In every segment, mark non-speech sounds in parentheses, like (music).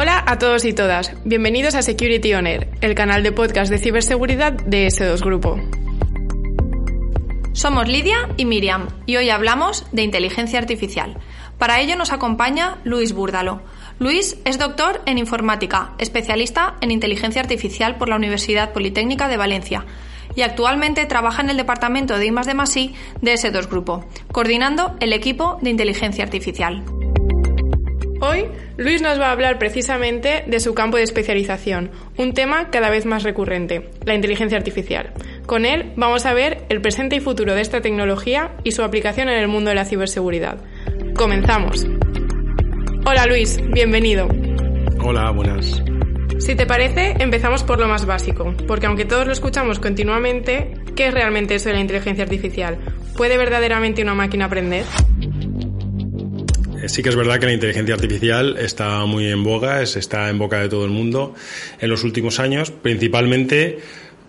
Hola a todos y todas, bienvenidos a Security On Air, el canal de podcast de ciberseguridad de S2 Grupo. Somos Lidia y Miriam y hoy hablamos de inteligencia artificial. Para ello nos acompaña Luis Búrdalo. Luis es doctor en informática, especialista en inteligencia artificial por la Universidad Politécnica de Valencia y actualmente trabaja en el departamento de I+D+I de S2 Grupo, coordinando el equipo de inteligencia artificial. Hoy, Luis nos va a hablar precisamente de su campo de especialización, un tema cada vez más recurrente, la inteligencia artificial. Con él vamos a ver el presente y futuro de esta tecnología y su aplicación en el mundo de la ciberseguridad. Comenzamos. Hola Luis, bienvenido. Hola, buenas. Si te parece, empezamos por lo más básico, porque aunque todos lo escuchamos continuamente, ¿qué es realmente eso de la inteligencia artificial? ¿Puede verdaderamente una máquina aprender? Sí que es verdad que la inteligencia artificial está muy en boga, está en boca de todo el mundo en los últimos años, principalmente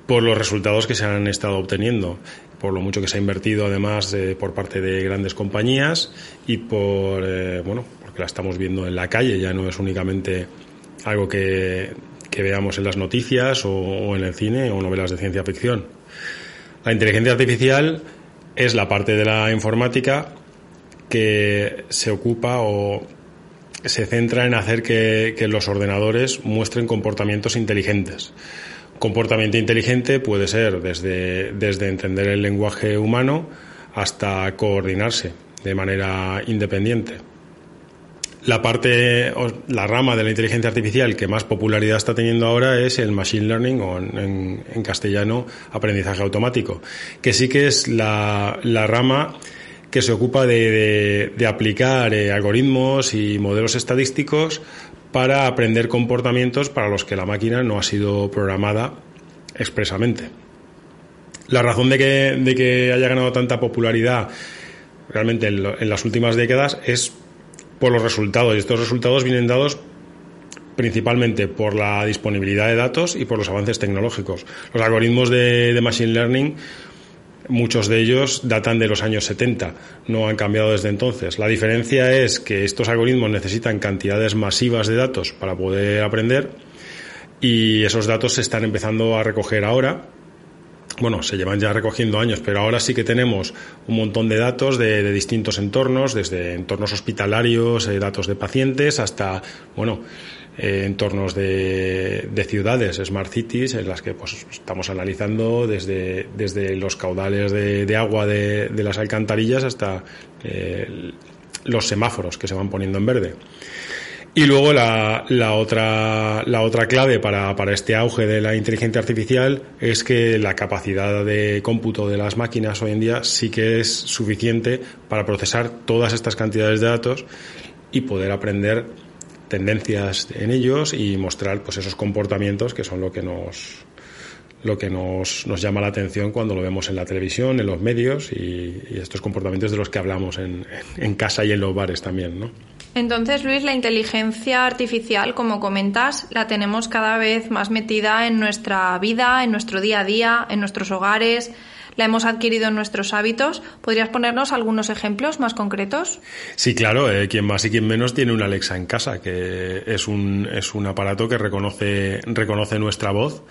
por los resultados que se han estado obteniendo, por lo mucho que se ha invertido además eh, por parte de grandes compañías y por, eh, bueno, porque la estamos viendo en la calle, ya no es únicamente algo que, que veamos en las noticias o, o en el cine o novelas de ciencia ficción. La inteligencia artificial es la parte de la informática que se ocupa o se centra en hacer que, los ordenadores muestren comportamientos inteligentes. Comportamiento inteligente puede ser desde, desde entender el lenguaje humano hasta coordinarse de manera independiente. La parte, la rama de la inteligencia artificial que más popularidad está teniendo ahora es el machine learning o en, en, en castellano aprendizaje automático, que sí que es la, la rama que se ocupa de, aplicar eh, algoritmos y modelos estadísticos para aprender comportamientos para los que la máquina no ha sido programada expresamente. La razón de que, de que haya ganado tanta popularidad realmente en, las últimas décadas es por los resultados y estos resultados vienen dados principalmente por la disponibilidad de datos y por los avances tecnológicos. Los algoritmos de Machine Learning Muchos de ellos datan de los años 70, no han cambiado desde entonces. La diferencia es que estos algoritmos necesitan cantidades masivas de datos para poder aprender y esos datos se están empezando a recoger ahora. Bueno, se llevan ya recogiendo años, pero ahora sí que tenemos un montón de datos de, distintos entornos, desde entornos hospitalarios, eh, datos de pacientes, hasta, bueno, eh, entornos de, de, ciudades, smart cities, en las que pues, estamos analizando desde, desde los caudales de, agua de, las alcantarillas hasta eh, los semáforos que se van poniendo en verde. Y luego la, la, otra, la otra clave para, para este auge de la inteligencia artificial es que la capacidad de cómputo de las máquinas hoy en día sí que es suficiente para procesar todas estas cantidades de datos y poder aprender tendencias en ellos y mostrar pues esos comportamientos que son lo que nos lo que nos, nos llama la atención cuando lo vemos en la televisión, en los medios y, y estos comportamientos de los que hablamos en, en, casa y en los bares también, ¿no? Entonces, Luis, la inteligencia artificial, como comentas, la tenemos cada vez más metida en nuestra vida, en nuestro día a día, en nuestros hogares la hemos adquirido en nuestros hábitos. ¿Podrías ponernos algunos ejemplos más concretos? Sí, claro. Eh, quien más y quien menos tiene una Alexa en casa, que es un, es un aparato que reconoce, reconoce nuestra voz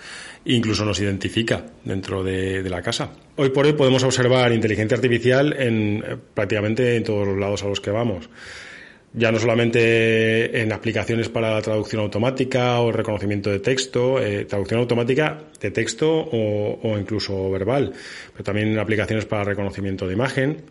incluso nos identifica dentro de, de, la casa. Hoy por hoy podemos observar inteligencia artificial en eh, prácticamente en todos los lados a los que vamos ya no solamente en aplicaciones para la traducción automática o reconocimiento de texto, eh, traducción automática de texto o, o, incluso verbal, pero también en aplicaciones para reconocimiento de imagen,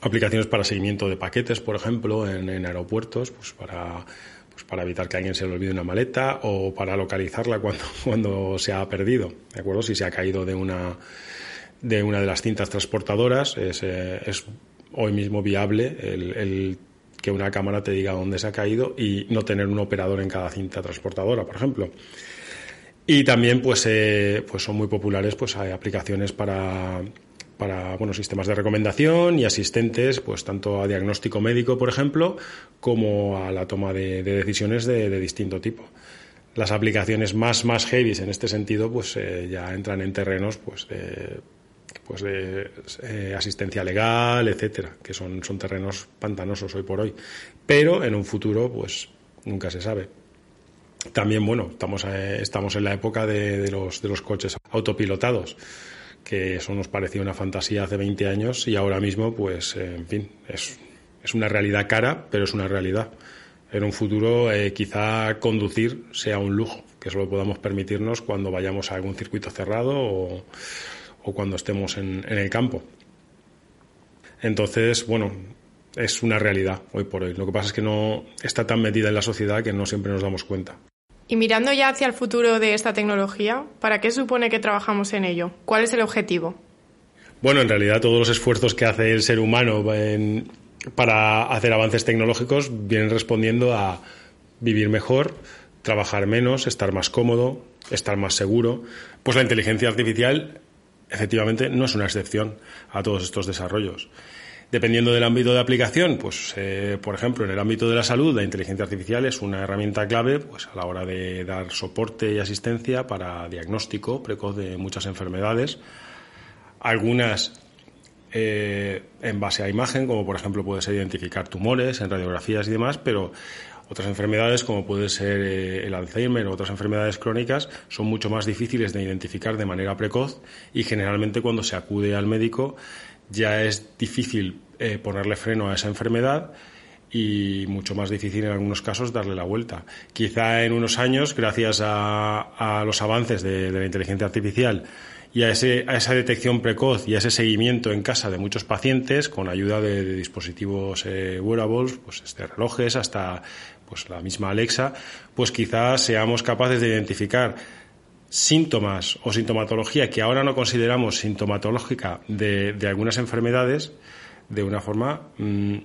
aplicaciones para seguimiento de paquetes, por ejemplo, en, aeropuertos, pues para, pues para evitar que alguien se le olvide una maleta o para localizarla cuando, (laughs) cuando se ha perdido, ¿de acuerdo? Si se ha caído de una, de una de las cintas transportadoras, es, eh, es hoy mismo viable el que una cámara te diga dónde se ha caído y no tener un operador en cada cinta transportadora, por ejemplo. Y también pues, eh, pues son muy populares pues hay aplicaciones para, para bueno, sistemas de recomendación y asistentes, pues tanto a diagnóstico médico, por ejemplo, como a la toma de, decisiones de, distinto tipo. Las aplicaciones más, más heavy en este sentido, pues eh, ya entran en terrenos pues de, pues de eh, asistencia legal, etcétera, que son, son terrenos pantanosos hoy por hoy. Pero en un futuro, pues nunca se sabe. También, bueno, estamos, eh, estamos en la época de, los, de los coches autopilotados que eso nos parecía una fantasía hace 20 años y ahora mismo, pues, eh, en fin, es, es, una realidad cara, pero es una realidad. En un futuro, quizá conducir sea un lujo, que solo podamos permitirnos cuando vayamos a algún circuito cerrado o, o cuando estemos en, en el campo. Entonces, bueno, es una realidad hoy por hoy. Lo que pasa es que no está tan metida en la sociedad que no siempre nos damos cuenta. Y mirando ya hacia el futuro de esta tecnología, ¿para qué supone que trabajamos en ello? ¿Cuál es el objetivo? Bueno, en realidad todos los esfuerzos que hace el ser humano para hacer avances tecnológicos vienen respondiendo a vivir mejor, trabajar menos, estar más cómodo, estar más seguro. Pues la inteligencia artificial efectivamente no es una excepción a todos estos desarrollos. Dependiendo del ámbito de aplicación, pues eh, por ejemplo en el ámbito de la salud, la inteligencia artificial es una herramienta clave pues, a la hora de dar soporte y asistencia para diagnóstico precoz de muchas enfermedades. Algunas eh, en base a imagen, como por ejemplo puede ser identificar tumores en radiografías y demás, pero otras enfermedades, como puede ser eh, el Alzheimer o otras enfermedades crónicas, son mucho más difíciles de identificar de manera precoz y generalmente cuando se acude al médico ya es difícil eh, ponerle freno a esa enfermedad y mucho más difícil en algunos casos darle la vuelta. Quizá en unos años, gracias a, los avances de, la inteligencia artificial y a, esa detección precoz y a ese seguimiento en casa de muchos pacientes con ayuda de, dispositivos eh, wearables, pues desde relojes hasta pues la misma Alexa, pues quizás seamos capaces de identificar síntomas o sintomatología que ahora no consideramos sintomatológica de, algunas enfermedades de una forma mm,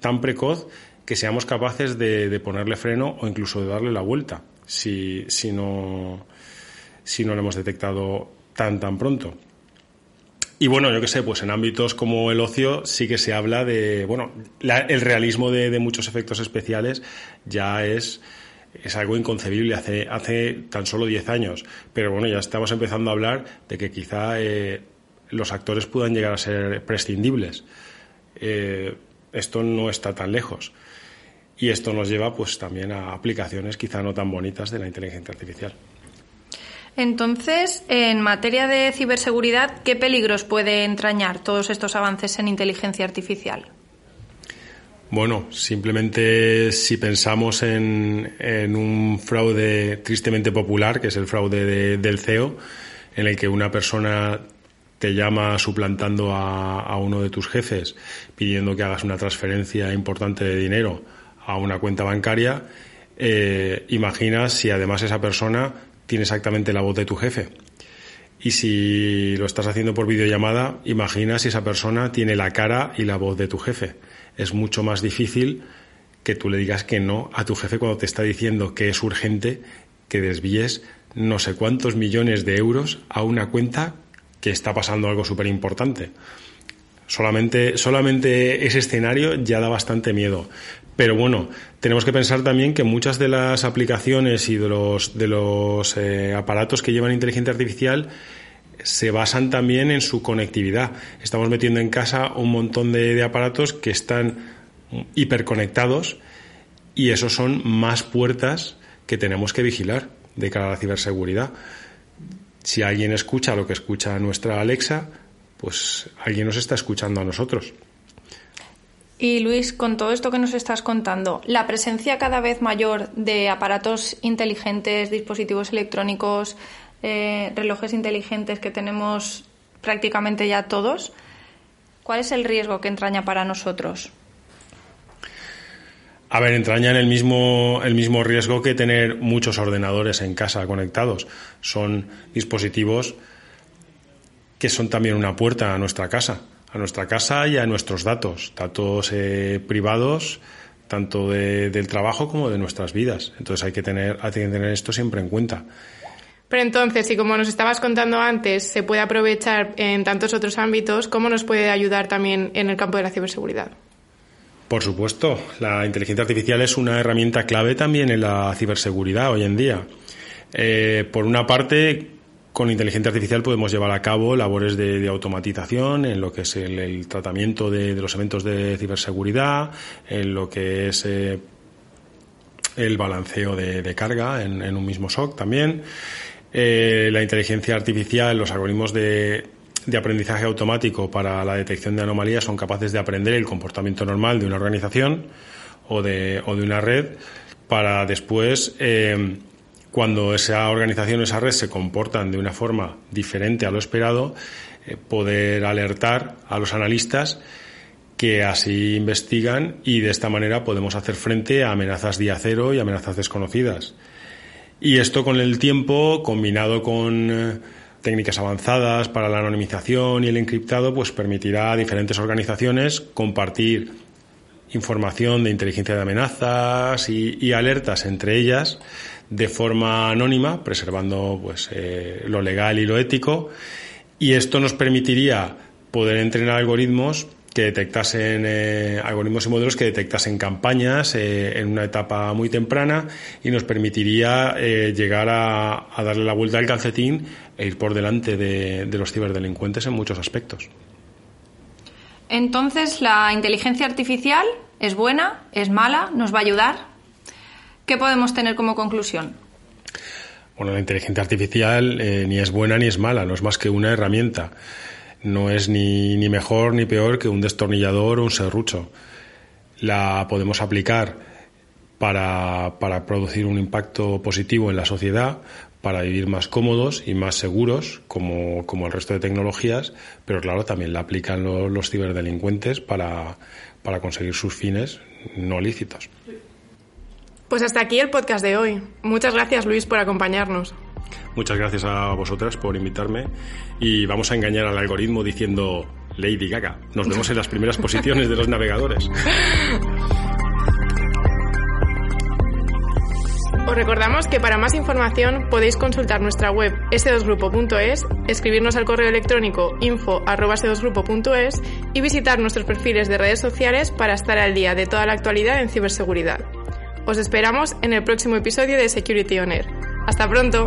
tan precoz que seamos capaces de, ponerle freno o incluso de darle la vuelta si, si, no, si no lo hemos detectado tan tan pronto. Y bueno, yo qué sé, pues en ámbitos como el ocio sí que se habla de, bueno, el realismo de, de muchos efectos especiales ya es es algo inconcebible hace, hace tan solo 10 años. Pero bueno, ya estamos empezando a hablar de que quizá eh, los actores puedan llegar a ser prescindibles. Eh, esto no está tan lejos. Y esto nos lleva pues también a aplicaciones quizá no tan bonitas de la inteligencia artificial. Entonces, en materia de ciberseguridad, ¿qué peligros puede entrañar todos estos avances en inteligencia artificial? Bueno, simplemente si pensamos en, un fraude tristemente popular, que es el fraude del CEO, en el que una persona te llama suplantando a, uno de tus jefes, pidiendo que hagas una transferencia importante de dinero a una cuenta bancaria, eh, imagina si además esa persona tiene exactamente la voz de tu jefe. Y si lo estás haciendo por videollamada, imagina si esa persona tiene la cara y la voz de tu jefe es mucho más difícil que tú le digas que no a tu jefe cuando te está diciendo que es urgente que desvíes no sé cuántos millones de euros a una cuenta que está pasando algo súper importante. Solamente, solamente ese escenario ya da bastante miedo. Pero bueno, tenemos que pensar también que muchas de las aplicaciones y de los, de los eh, aparatos que llevan inteligencia artificial se basan también en su conectividad. Estamos metiendo en casa un montón de, aparatos que están hiperconectados y esos son más puertas que tenemos que vigilar de cara a la ciberseguridad. Si alguien escucha lo que escucha nuestra Alexa, pues alguien nos está escuchando a nosotros. Y Luis, con todo esto que nos estás contando, la presencia cada vez mayor de aparatos inteligentes, dispositivos electrónicos, eh, relojes inteligentes que tenemos prácticamente ya todos, ¿cuál es el riesgo que entraña para nosotros? A ver, entrañan el mismo, el mismo riesgo que tener muchos ordenadores en casa conectados. Son dispositivos que son también una puerta a nuestra casa. a nuestra casa y a nuestros datos, datos eh, privados tanto del trabajo como de nuestras vidas. Entonces hay que tener, hay que tener esto siempre en cuenta. Pero entonces, si como nos estabas contando antes, se puede aprovechar en tantos otros ámbitos, ¿cómo nos puede ayudar también en el campo de la ciberseguridad? Por supuesto, la inteligencia artificial es una herramienta clave también en la ciberseguridad hoy en día. Eh, por una parte, con inteligencia artificial podemos llevar a cabo labores de, automatización en lo que es el, tratamiento de, los eventos de ciberseguridad, en lo que es eh, el balanceo de, carga en, un mismo SOC también. Eh, la inteligencia artificial, los algoritmos de, aprendizaje automático para la detección de anomalías son capaces de aprender el comportamiento normal de una organización o de, una red para después eh, cuando esa organización esa red se comportan de una forma diferente a lo esperado, eh, poder alertar a los analistas que así investigan y de esta manera podemos hacer frente a amenazas día cero y amenazas desconocidas. Y esto con el tiempo, combinado con eh, técnicas avanzadas para la anonimización y el encriptado, pues permitirá a diferentes organizaciones compartir información de inteligencia de amenazas y alertas entre ellas de forma anónima, preservando pues, eh, lo legal y lo ético. Y esto nos permitiría poder entrenar algoritmos que detectasen eh, algoritmos y modelos que detectasen campañas eh, en una etapa muy temprana y nos permitiría llegar a, darle la vuelta al calcetín e ir por delante de, de los ciberdelincuentes en muchos aspectos. Entonces, ¿la inteligencia artificial es buena? ¿Es mala? ¿Nos va a ayudar? ¿Qué podemos tener como conclusión? Bueno, la inteligencia artificial eh, ni es buena ni es mala, no es más que una herramienta. No es ni, ni mejor ni peor que un destornillador o un serrucho. La podemos aplicar para, para producir un impacto positivo en la sociedad, para vivir más cómodos y más seguros, como, como el resto de tecnologías, pero claro, también la aplican los, los ciberdelincuentes para, para conseguir sus fines no lícitos. Pues hasta aquí el podcast de hoy. Muchas gracias Luis por acompañarnos. Muchas gracias a vosotras por invitarme y vamos a engañar al algoritmo diciendo Lady Gaga. Nos vemos en las primeras posiciones de los navegadores. Os recordamos que para más información podéis consultar nuestra web s2grupo.es, escribirnos al correo electrónico info.s2grupo.es y visitar nuestros perfiles de redes sociales para estar al día de toda la actualidad en ciberseguridad. Os esperamos en el próximo episodio de Security On Air. ¡Hasta pronto!